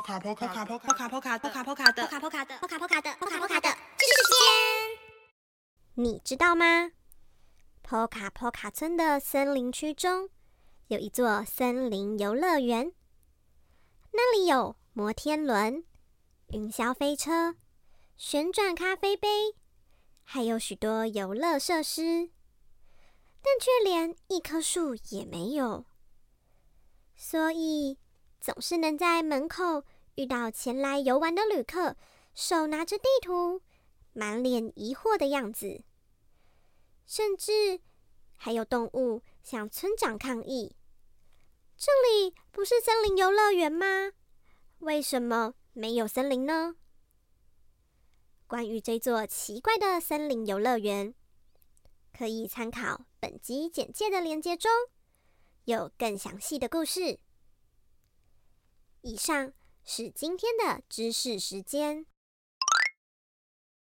波卡波卡波卡波卡波卡波卡波卡的波卡波卡的波卡波卡的波卡波卡的知识时间，你知道吗？波卡波卡村的森林区中有一座森林游乐园，那里有摩天轮、云霄飞车、旋转咖啡杯，还有许多游乐设施，但却连一棵树也没有，所以。总是能在门口遇到前来游玩的旅客，手拿着地图，满脸疑惑的样子。甚至还有动物向村长抗议：“这里不是森林游乐园吗？为什么没有森林呢？”关于这座奇怪的森林游乐园，可以参考本集简介的链接中，有更详细的故事。以上是今天的知识时间。